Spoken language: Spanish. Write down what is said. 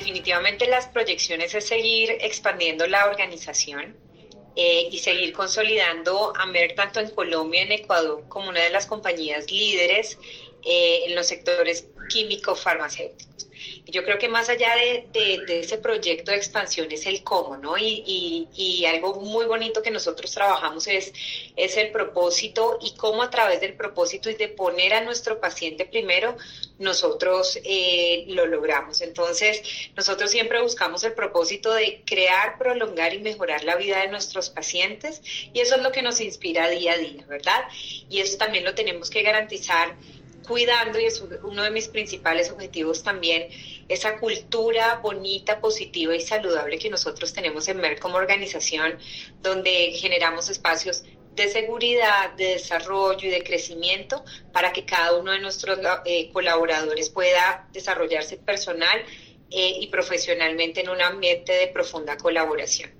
definitivamente las proyecciones es seguir expandiendo la organización eh, y seguir consolidando a Merck tanto en Colombia y en Ecuador como una de las compañías líderes eh, en los sectores químico-farmacéuticos. Yo creo que más allá de, ese proyecto de expansión es el cómo, ¿no? Y, algo muy bonito que nosotros trabajamos es, es el propósito y cómo a través del propósito y de poner a nuestro paciente primero, nosotros eh, lo logramos. Entonces, nosotros siempre buscamos el propósito de crear, prolongar y mejorar la vida de nuestros pacientes y eso es lo que nos inspira día a día, ¿verdad? Y eso también lo tenemos que garantizar cuidando, y es uno de mis principales objetivos también, esa cultura bonita, positiva y saludable que nosotros tenemos en MER como organización, donde generamos espacios de seguridad, de desarrollo y de crecimiento para que cada uno de nuestros eh, colaboradores pueda desarrollarse personal eh, y profesionalmente en un ambiente de profunda colaboración.